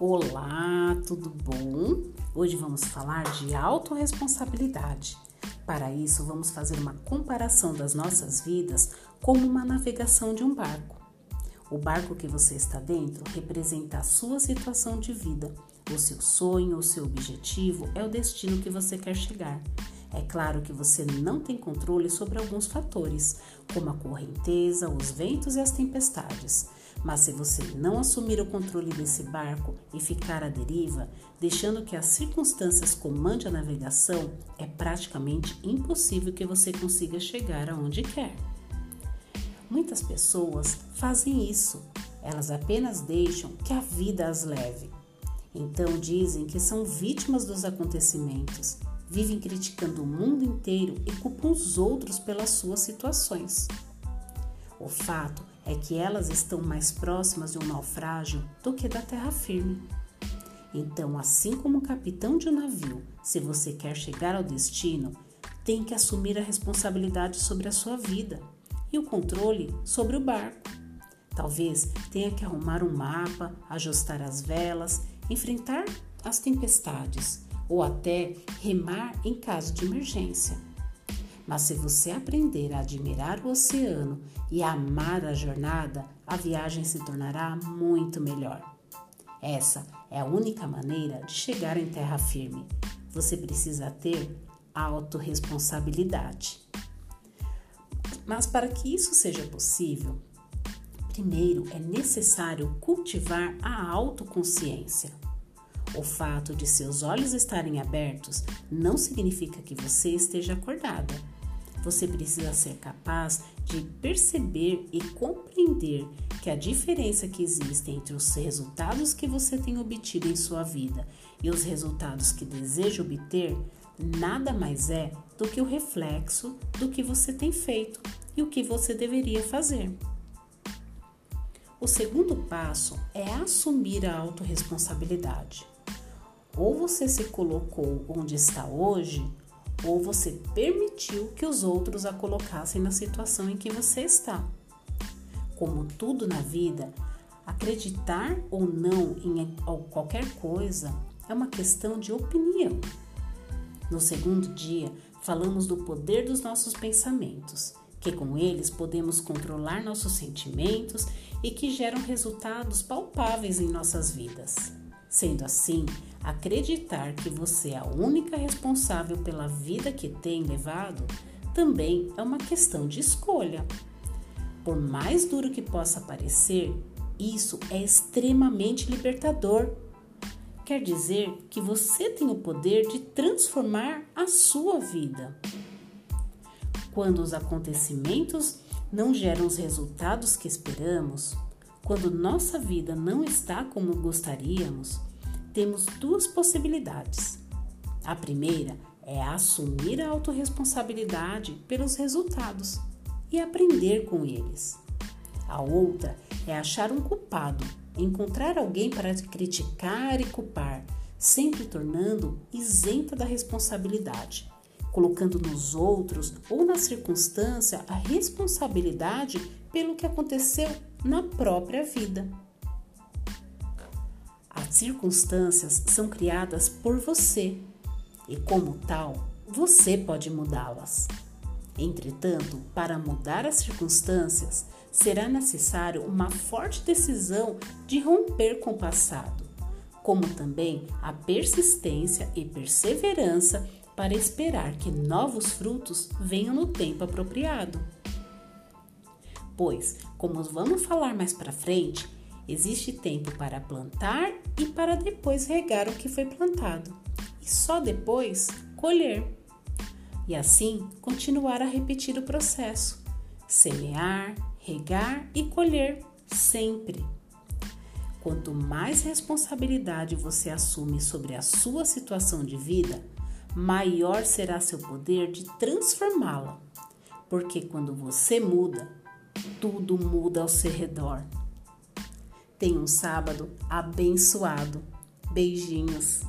Olá, tudo bom? Hoje vamos falar de autorresponsabilidade. Para isso, vamos fazer uma comparação das nossas vidas como uma navegação de um barco. O barco que você está dentro representa a sua situação de vida. O seu sonho, o seu objetivo é o destino que você quer chegar. É claro que você não tem controle sobre alguns fatores, como a correnteza, os ventos e as tempestades. Mas se você não assumir o controle desse barco e ficar à deriva, deixando que as circunstâncias comandem a navegação, é praticamente impossível que você consiga chegar aonde quer. Muitas pessoas fazem isso, elas apenas deixam que a vida as leve. Então dizem que são vítimas dos acontecimentos, vivem criticando o mundo inteiro e culpam os outros pelas suas situações. O fato é que elas estão mais próximas de um naufrágio do que da terra firme. Então, assim como o capitão de um navio, se você quer chegar ao destino, tem que assumir a responsabilidade sobre a sua vida e o controle sobre o barco. Talvez tenha que arrumar um mapa, ajustar as velas, enfrentar as tempestades ou até remar em caso de emergência. Mas se você aprender a admirar o oceano e a amar a jornada, a viagem se tornará muito melhor. Essa é a única maneira de chegar em terra firme. Você precisa ter autorresponsabilidade. Mas para que isso seja possível, primeiro é necessário cultivar a autoconsciência. O fato de seus olhos estarem abertos não significa que você esteja acordada você precisa ser capaz de perceber e compreender que a diferença que existe entre os resultados que você tem obtido em sua vida e os resultados que deseja obter nada mais é do que o reflexo do que você tem feito e o que você deveria fazer. O segundo passo é assumir a autorresponsabilidade. Ou você se colocou onde está hoje, ou você permitiu que os outros a colocassem na situação em que você está. Como tudo na vida, acreditar ou não em qualquer coisa é uma questão de opinião. No segundo dia, falamos do poder dos nossos pensamentos, que com eles podemos controlar nossos sentimentos e que geram resultados palpáveis em nossas vidas. Sendo assim, acreditar que você é a única responsável pela vida que tem levado também é uma questão de escolha. Por mais duro que possa parecer, isso é extremamente libertador. Quer dizer que você tem o poder de transformar a sua vida. Quando os acontecimentos não geram os resultados que esperamos, quando nossa vida não está como gostaríamos, temos duas possibilidades. A primeira é assumir a autorresponsabilidade pelos resultados e aprender com eles. A outra é achar um culpado, encontrar alguém para criticar e culpar, sempre tornando isenta da responsabilidade, colocando nos outros ou na circunstância a responsabilidade pelo que aconteceu na própria vida. As circunstâncias são criadas por você e, como tal, você pode mudá-las. Entretanto, para mudar as circunstâncias, será necessário uma forte decisão de romper com o passado, como também a persistência e perseverança para esperar que novos frutos venham no tempo apropriado pois, como vamos falar mais para frente, existe tempo para plantar e para depois regar o que foi plantado, e só depois colher. E assim continuar a repetir o processo: semear, regar e colher sempre. Quanto mais responsabilidade você assume sobre a sua situação de vida, maior será seu poder de transformá-la. Porque quando você muda, tudo muda ao seu redor. Tenha um sábado abençoado. Beijinhos.